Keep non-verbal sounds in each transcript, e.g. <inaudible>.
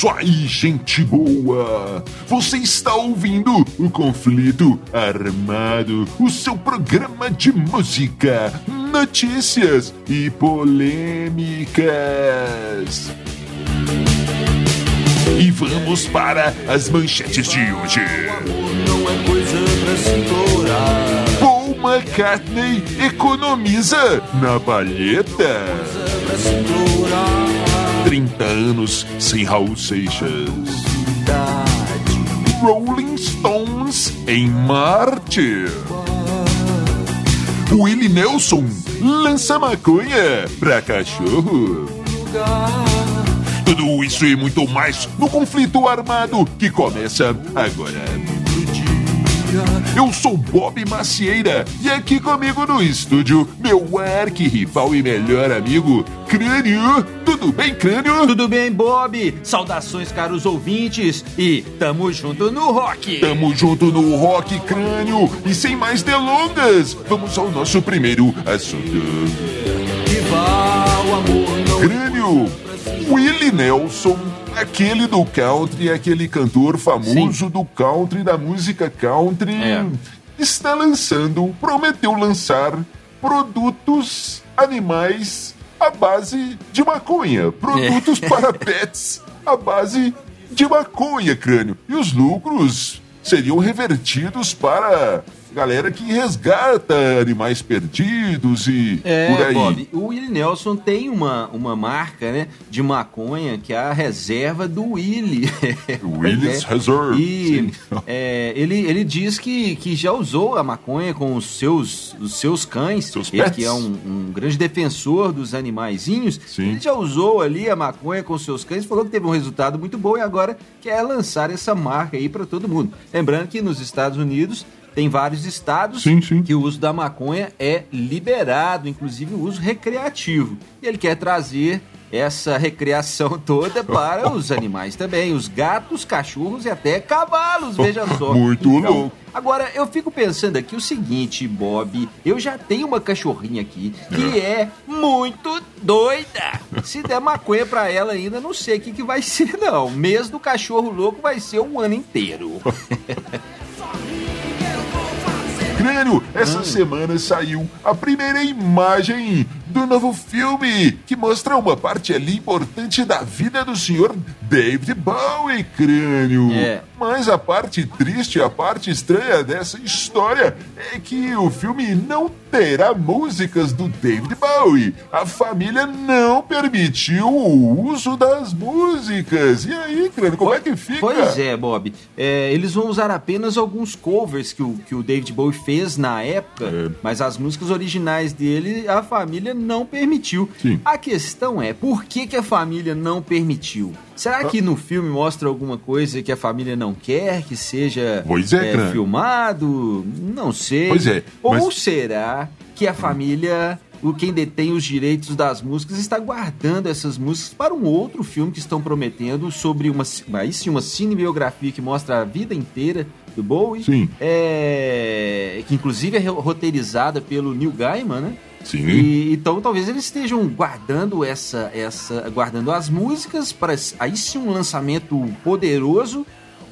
isso aí, gente boa! Você está ouvindo o Conflito Armado, o seu programa de música, notícias e polêmicas. E vamos para as manchetes de hoje. Não é coisa pra se. Paul McCartney economiza na palheta. Pra se implorar. 30 anos sem Raul Seixas. Rolling Stones em Marte. Willie Nelson lança maconha pra cachorro. Tudo isso e muito mais no conflito armado que começa agora. Eu sou Bob Macieira e aqui comigo no estúdio, meu arqui-rival e melhor amigo, Crânio. Tudo bem, Crânio? Tudo bem, Bob? Saudações, caros ouvintes, e tamo junto no rock! Tamo junto no Rock Crânio e sem mais delongas, vamos ao nosso primeiro assunto. Que não Crânio, Willie Nelson, aquele do country, aquele cantor famoso do country, da música country, É. está lançando, prometeu lançar produtos animais à base de maconha. Produtos para pets à base de maconha, crânio. E os lucros seriam revertidos para galera que resgata animais perdidos e por É, aí. Bob, o Willie Nelson tem uma, uma marca, né, de maconha que é a reserva do Willie. <laughs> Willie's É. Reserve. E é, ele, ele diz que, que já usou a maconha com os seus, os seus cães. Seus ele pets. que é um, um grande defensor dos animaizinhos. Sim. Ele já usou ali a maconha com os seus cães, falou que teve um resultado muito bom e agora quer lançar essa marca aí para todo mundo. Lembrando que nos Estados Unidos tem vários estados Sim, sim. que o uso da maconha é liberado, inclusive o uso recreativo. E ele quer trazer essa recreação toda para os <laughs> animais também, os gatos, cachorros e até cavalos, veja só. <laughs> Muito Então, louco. Agora, eu fico pensando aqui o seguinte, Bob, eu já tenho uma cachorrinha aqui que é muito doida. Se der maconha pra ela ainda, não sei o que, que vai ser, não. Mês do cachorro louco vai ser um ano inteiro. <laughs> Crânio, essa Hum. semana saiu a primeira imagem do novo filme que mostra uma parte ali importante da vida do senhor David Bowie, Crânio. É. Mas a parte triste, a parte estranha dessa história é que o filme não terá músicas do David Bowie. A família não permitiu o uso das músicas. E aí, Crânio, como é que fica? Pois é, Bob. É, eles vão usar apenas alguns covers que o, que o David Bowie fez na época, É. mas as músicas originais dele a família não permitiu. Sim. A questão é, por que, que a família não permitiu? Será que no filme mostra alguma coisa que a família não quer que seja é, Crânio. filmado? Não sei. Pois é, Ou mas- será que a família, o quem detém os direitos das músicas, está guardando essas músicas para um outro filme que estão prometendo sobre uma, aí sim, uma cinebiografia que mostra a vida inteira do Bowie? Sim. É, que inclusive é roteirizada pelo Neil Gaiman, né? Sim. E, então talvez eles estejam guardando essa, essa, guardando as músicas para aí sim um lançamento poderoso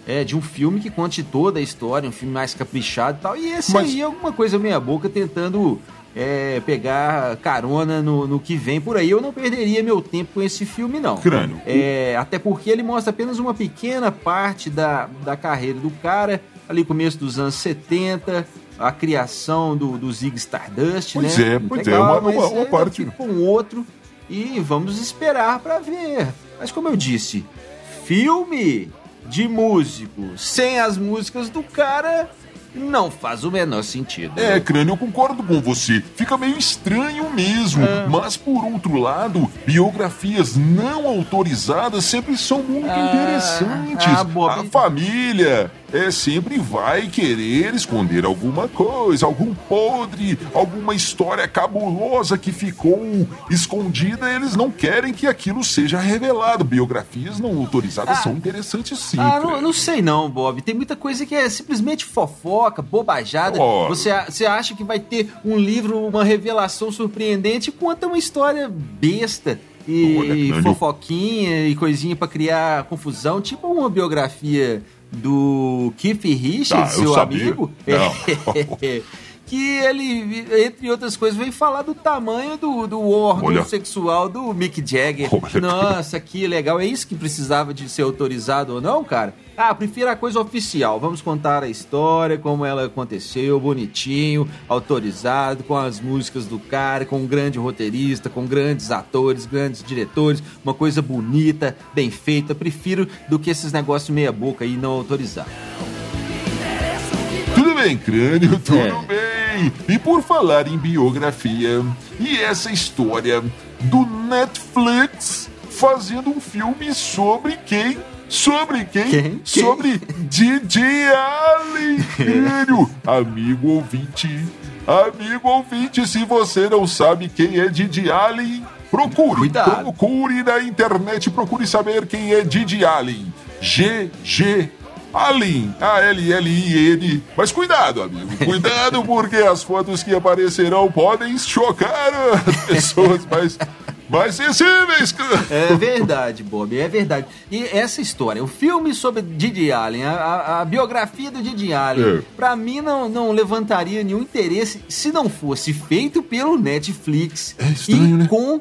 é, de um filme que conte toda a história, um filme mais caprichado e tal. E esse Mas- aí é alguma coisa meia boca tentando é, pegar carona no, no que vem por aí. Eu não perderia meu tempo com esse filme, não. Crânio. É, até porque ele mostra apenas uma pequena parte da, da carreira do cara, ali começo dos anos 70, a criação do, do Zig Stardust, Pois né? é, pois é, uma- mas uma- uma é, parte- com outro e vamos esperar pra ver. Mas como eu disse, filme de músico sem as músicas do cara não faz o menor sentido. É, Crânio, eu concordo com você. Fica meio estranho mesmo. É. Mas, por outro lado, biografias não autorizadas sempre são muito Ah, interessantes. ah, Bob. A família é, sempre vai querer esconder alguma coisa, algum podre, alguma história cabulosa que ficou escondida. Eles não querem que aquilo seja revelado. Biografias não autorizadas Ah. são interessantes sim. Ah, não, não sei não, Bob. Tem muita coisa que é simplesmente fofoca, bobajada. Você, você acha que vai ter um livro, uma revelação surpreendente, conta uma história besta. e, Olha, e fofoquinha e coisinha pra criar confusão, tipo uma biografia do Keith Richards, Ah, eu seu sabia. amigo. Não. <laughs> <laughs> que ele, entre outras coisas, vem falar do tamanho do, do órgão Olha. sexual do Mick Jagger. Olha. Nossa, que legal. É isso que precisava de ser autorizado ou não, cara? Ah, prefiro a coisa oficial. Vamos contar a história, como ela aconteceu, bonitinho, autorizado, com as músicas do cara, com um grande roteirista, com grandes atores, grandes diretores, uma coisa bonita, bem feita. Prefiro do que esses negócios meia boca aí não autorizados. Tudo bem, crânio, tudo É. bem. E por falar em biografia, e essa história do Netflix fazendo um filme sobre quem? Sobre quem? Quem? Quem? Sobre DJ Allen. <laughs> Amigo ouvinte, amigo ouvinte, se você não sabe quem é Didi Allen, procure, Cuidado. procure na internet, procure saber quem é Didi Allen. GG Allen, A-L-L-I-N. Mas cuidado, amigo, cuidado, porque as fotos que aparecerão podem chocar as pessoas mais, mais sensíveis. É verdade, Bob, é verdade. E essa história, o filme sobre Didi Allen, a, a- a biografia do Didi Allen, É. pra mim não, não levantaria nenhum interesse se não fosse feito pelo Netflix É estranho, e né? com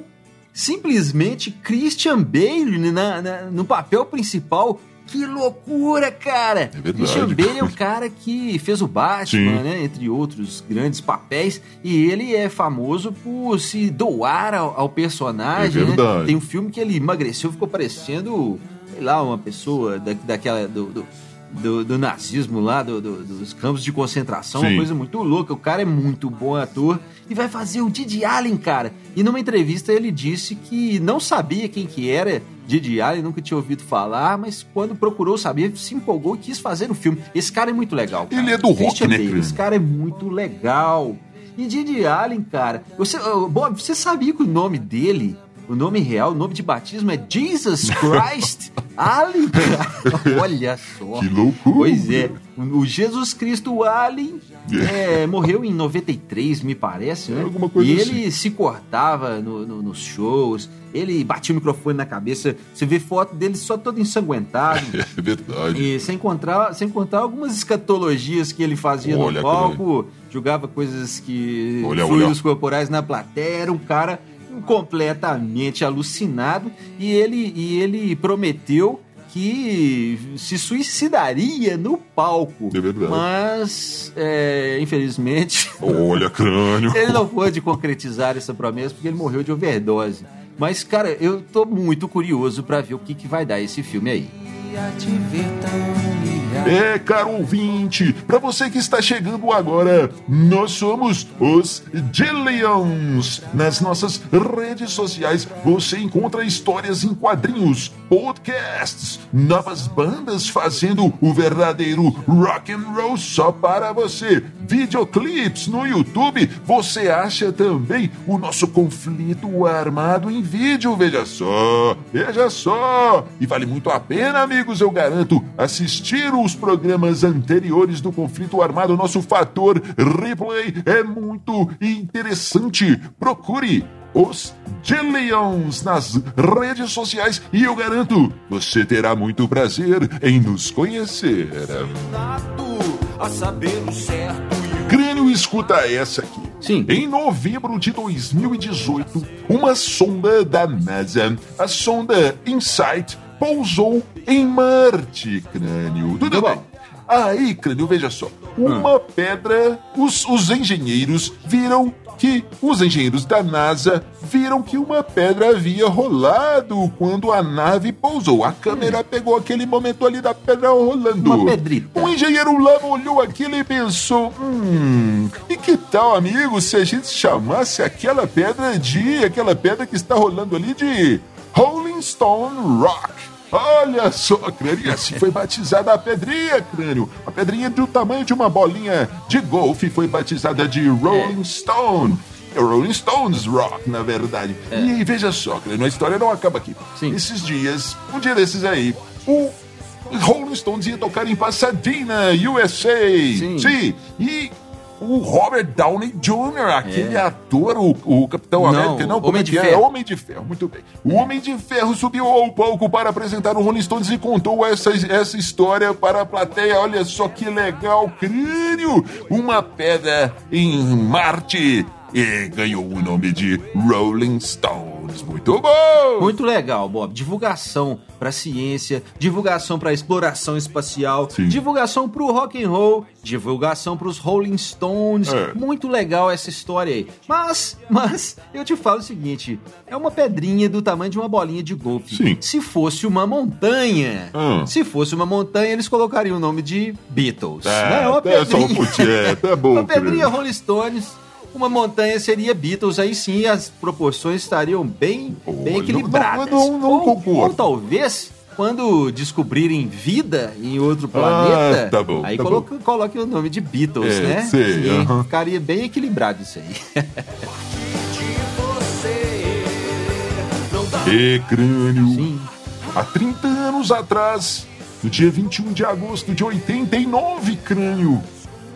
simplesmente Christian Bale na- na- no papel principal. Que loucura, cara! É verdade. Christian Bale é o cara que fez o Batman, Sim. né? Entre outros grandes papéis. E ele é famoso por se doar ao, ao personagem. É né? verdade. Tem um filme que ele emagreceu, ficou parecendo, sei lá, uma pessoa da, daquela. Do, do, do- do nazismo lá, do- do- dos campos de concentração, Sim. uma coisa muito louca. O cara é muito bom ator e vai fazer o Didi Allen, cara. E numa entrevista ele disse que não sabia quem que era Didi Allen, nunca tinha ouvido falar, mas quando procurou saber, se empolgou e quis fazer o filme. Esse cara é muito legal. cara. Ele é do rock, Christian né, Bale? Esse cara é muito legal. E Didi Allen, cara, você, Bob, você sabia que o nome dele, o nome real, o nome de batismo é Jesus Christ Allen, cara? <laughs> Olha só. Que loucura. Pois é, o Jesus Cristo Allen é, morreu em 93, me parece, né? É, alguma coisa e assim. ele se cortava no- no- nos shows, ele batia o microfone na cabeça, você vê foto dele só todo ensanguentado. <laughs> É verdade. E sem contar, sem contar algumas escatologias que ele fazia Olha, no palco, jogava coisas que. Olha, fluidos olha. corporais na plateia, era um cara completamente alucinado e ele, e ele prometeu que se suicidaria no palco. É verdade. Mas, é, infelizmente, <laughs> Olha, crânio. ele não pôde concretizar essa promessa porque ele morreu de overdose. Mas, cara, eu tô muito curioso pra ver o que, que vai dar esse filme aí. É, caro ouvinte, para você que está chegando agora, nós somos os Dillions. Nas nossas redes sociais você encontra histórias em quadrinhos, podcasts, novas bandas fazendo o verdadeiro rock and roll só para você, videoclips no YouTube. Você acha também o nosso conflito armado em vídeo, veja só, veja só. E vale muito a pena, amigos, eu garanto, assistir os programas anteriores do conflito armado. Nosso fator replay é muito interessante. Procure os Dillions nas redes sociais e eu garanto, você terá muito prazer em nos conhecer. Crânio escuta essa aqui. Sim. Em novembro de 2018, uma sonda da NASA, a sonda InSight, pousou em Marte, crânio. Tudo bom. bem. Aí, crânio, veja só. Uma pedra. Os, os engenheiros viram que. Os engenheiros da NASA viram que uma pedra havia rolado quando a nave pousou. A câmera pegou aquele momento ali da pedra rolando. Uma pedrita. Um engenheiro lá olhou aquilo e pensou: hum, e que tal, amigo, se a gente chamasse aquela pedra de. aquela pedra que está rolando ali de Rolling Stone Rock? Olha só, crânio, e assim foi batizada a pedrinha, crânio. A pedrinha do tamanho de uma bolinha de golfe foi batizada de Rolling Stone. É Rolling Stones Rock, na verdade. E veja só, crânio, a história não acaba aqui. Sim. Esses dias, um dia desses aí, o Rolling Stones ia tocar em Pasadena, USA. Sim. Sim. E o Robert Downey Jr., aquele ator, o, o Capitão Não, América, não, Homem é de é? Ferro. Homem de Ferro, muito bem. O Homem de Ferro subiu ao palco para apresentar o Rolling Stones e contou essa, essa história para a plateia. Olha só que legal, crânio! Uma pedra em Marte e ganhou o nome de Rolling Muito bom! Muito legal, Bob. Divulgação pra ciência, divulgação pra exploração espacial, Sim. divulgação pro rock and roll, divulgação pros Rolling Stones. É. Muito legal essa história aí. Mas, mas eu te falo o seguinte, é uma pedrinha do tamanho de uma bolinha de golfe. Sim. Se fosse uma montanha, Ah. se fosse uma montanha, eles colocariam o nome de Beatles. É, né? Uma é só um pedrinha. putinho, é, tá bom, <laughs> uma pedrinha. Rolling Stones. Uma montanha seria Beatles, aí sim as proporções estariam bem, bem equilibradas. não- não- não ou, ou talvez, quando descobrirem vida em outro planeta, tá bom, aí tá coloque, coloque o nome de Beatles, É, né? sei, Que aham. Ficaria bem equilibrado isso aí. <laughs> E crânio. Sim. Há 30 anos atrás, no dia 21 de agosto de 89, crânio,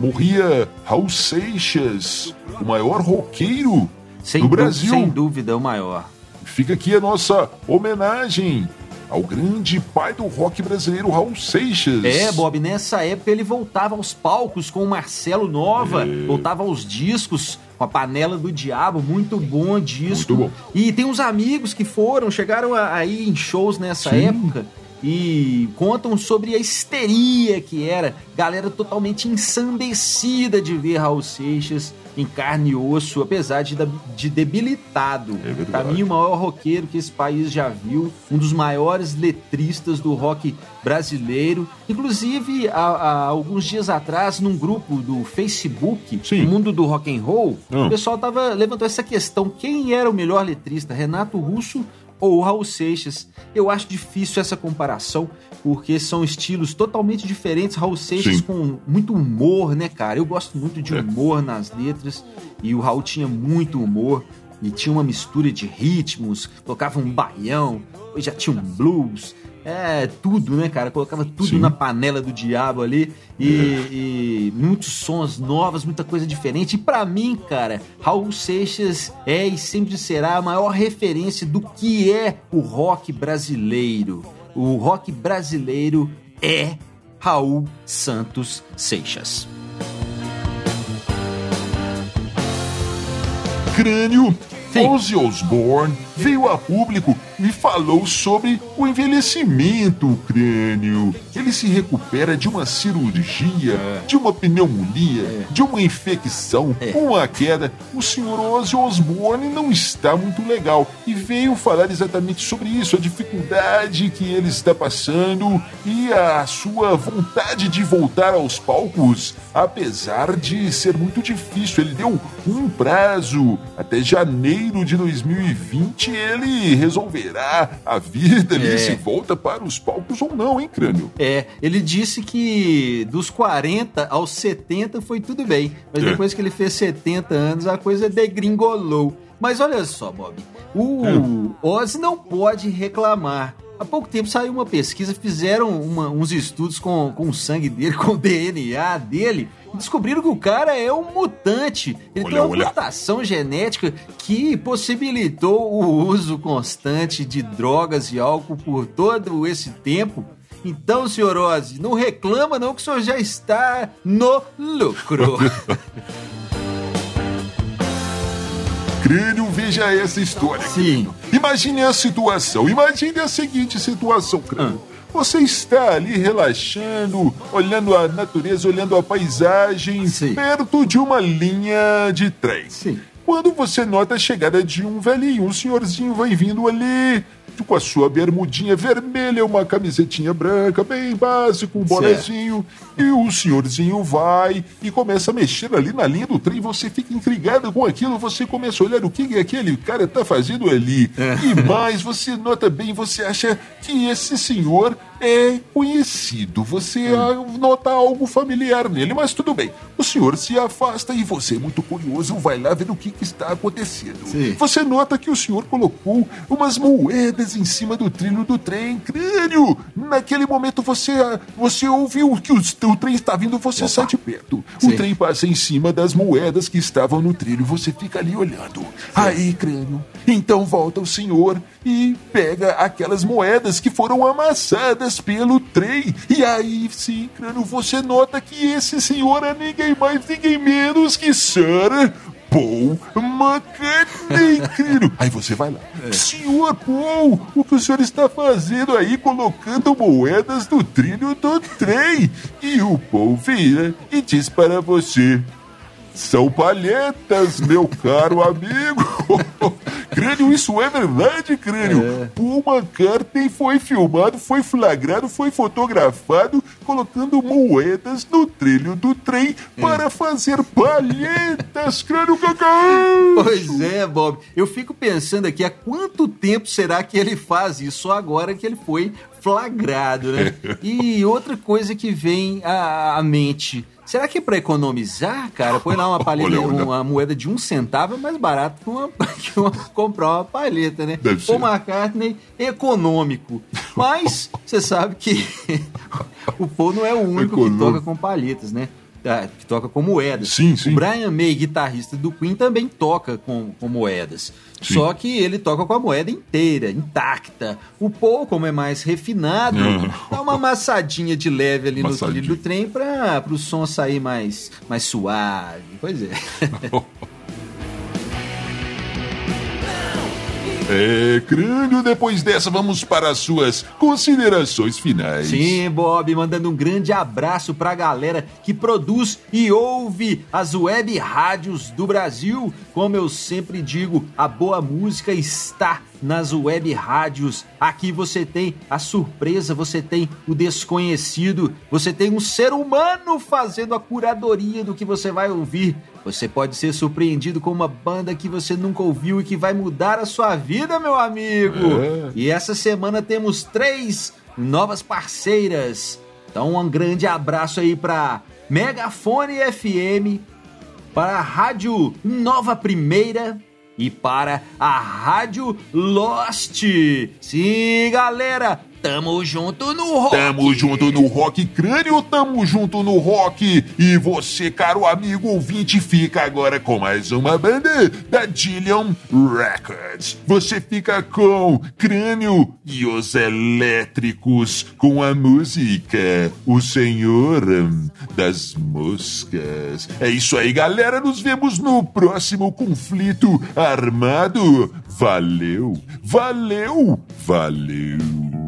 morria Raul Seixas, o maior roqueiro Sem, do Brasil. sem dúvida, o maior. Fica aqui a nossa homenagem ao grande pai do rock brasileiro, Raul Seixas. É, Bob, nessa época ele voltava aos palcos com o Marcelo Nova, É. voltava aos discos com a Panela do Diabo, muito bom disco. Muito bom. E tem uns amigos que foram, chegaram a, a ir em shows nessa Sim. época e contam sobre a histeria que era, galera totalmente ensandecida de ver Raul Seixas em carne e osso, apesar de, de debilitado. É. Pra mim, o maior roqueiro que esse país já viu, um dos maiores letristas do rock brasileiro. Inclusive, há, há alguns dias atrás, num grupo do Facebook, Sim. Mundo do Rock and Roll, Hum. o pessoal tava, levantou essa questão: quem era o melhor letrista, Renato Russo ou Raul Seixas? Eu acho difícil essa comparação, porque são estilos totalmente diferentes. Raul Seixas Sim. com muito humor, né, cara? Eu gosto muito de É. humor nas letras, e o Raul tinha muito humor. E tinha uma mistura de ritmos, colocava um baião, já tinha um blues, é tudo, né, cara? Colocava tudo Sim. na panela do diabo ali e, e muitos sons novos, muita coisa diferente. E pra mim, cara, Raul Seixas é e sempre será a maior referência do que é o rock brasileiro. O rock brasileiro é Raul Santos Seixas. Crânio. Sim. Ozzy Osbourne veio a público e falou sobre o envelhecimento, crânio. Ele se recupera de uma cirurgia, de uma pneumonia, de uma infecção, É. uma queda. O senhor Ozzy Osbourne não está muito legal e veio falar exatamente sobre isso, a dificuldade que ele está passando e a sua vontade de voltar aos palcos, apesar de ser muito difícil. Ele deu um prazo até janeiro de 2020 ele resolverá a vida ali É. se volta para os palcos ou não, hein, crânio? É, ele disse que dos 40 aos 70 foi tudo bem, mas É. depois que ele fez 70 anos a coisa degringolou. Mas olha só, Bob, o Ozzy não pode reclamar. Há pouco tempo saiu uma pesquisa, fizeram uma- uns estudos com, com o sangue dele, <laughs> com o DNA dele, e descobriram que o cara é um mutante. Ele Olha, tem uma olha. mutação genética que possibilitou o uso constante de drogas e álcool por todo esse tempo. Então, senhor Ozzy, não reclama não que o senhor já está no lucro. <laughs> Crânio, veja essa história. Sim. Imagine a situação, imagine a seguinte situação, Crânio. Ah. Você está ali relaxando, olhando a natureza, olhando a paisagem, Sim. perto de uma linha de trem. Sim. Quando você nota a chegada de um velhinho, um senhorzinho vai vindo ali, com a sua bermudinha vermelha, uma camisetinha branca, bem básico, um bonezinho, e o senhorzinho vai e começa a mexer ali na linha do trem, você fica intrigado com aquilo, você começa a olhar o que aquele cara tá fazendo ali. E mais, você nota bem, você acha que esse senhor é conhecido, você ah, nota algo familiar nele, mas tudo bem. O senhor se afasta e você, muito curioso, vai lá ver o que, que está acontecendo. Sim. Você nota que o senhor colocou umas moedas em cima do trilho do trem, crânio. Naquele momento você, você ouviu que os o trem está vindo, você sai de perto. Sim. O trem passa em cima das moedas que estavam no trilho, você fica ali olhando. Aí, crânio, então volta o senhor e pega aquelas moedas que foram amassadas pelo trem. E aí, sim, crânio, você nota que esse senhor é ninguém mais, ninguém menos que Sir Paul McCartney, crânio. Aí você vai lá. Senhor Paul, o que o senhor está fazendo aí colocando moedas no trilho do trem? E o Paul vira e diz para você: são palhetas, meu caro amigo. <laughs> crânio, isso é verdade, crânio. Paul McCartney foi filmado, foi flagrado, foi fotografado colocando moedas no trilho do trem para fazer palhetas, crânio cacau. Pois é, Bob. Eu fico pensando aqui há quanto tempo será que ele faz isso? Só agora que ele foi flagrado, né? <laughs> E outra coisa que vem à, à mente. Será que é pra economizar, cara? Põe lá uma <laughs> palheta, Olha, olha. uma moeda de um centavo é mais barato que, uma, <laughs> que uma- comprar uma palheta, né? Deve ser. McCartney econômico. Mas <laughs> você sabe que o Paul não é o único que Econômico. toca com palhetas, né? Ah, Que toca com moedas. Sim, sim. O Brian May, guitarrista do Queen, também toca com, com moedas. Sim. Só que ele toca com a moeda inteira, intacta. O Paul, como é mais refinado, Uhum. dá uma amassadinha de leve ali no trilho do trem para o som sair mais, mais suave. Pois é. <laughs> É, crânio, depois dessa vamos para as suas considerações finais. Sim, Bob, mandando um grande abraço pra galera que produz e ouve as web rádios do Brasil. Como eu sempre digo, a boa música está nas web rádios. Aqui você tem a surpresa, você tem o desconhecido, você tem um ser humano fazendo a curadoria do que você vai ouvir. Você pode ser surpreendido com uma banda que você nunca ouviu e que vai mudar a sua vida, meu amigo. É. E essa semana temos três novas parceiras. Então, um grande abraço aí para Megafone FM, para a Rádio Nova Primeira e para a Rádio Lost. Sim, galera, tamo junto no rock. Tamo junto no Rock Crânio, tamo junto no Rock. E você, caro amigo ouvinte, fica agora com mais uma banda da Dillion Records. Você fica com Crânio e os Elétricos, com a música O Senhor das Moscas. É isso aí, galera. Nos vemos no próximo conflito armado. Valeu, valeu, valeu.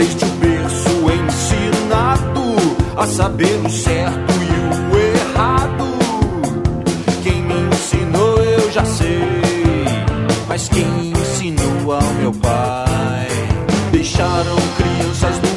Desde o berço ensinado a saber o certo e o errado. Quem me ensinou eu já sei, mas quem ensinou ao meu pai? Deixaram crianças numa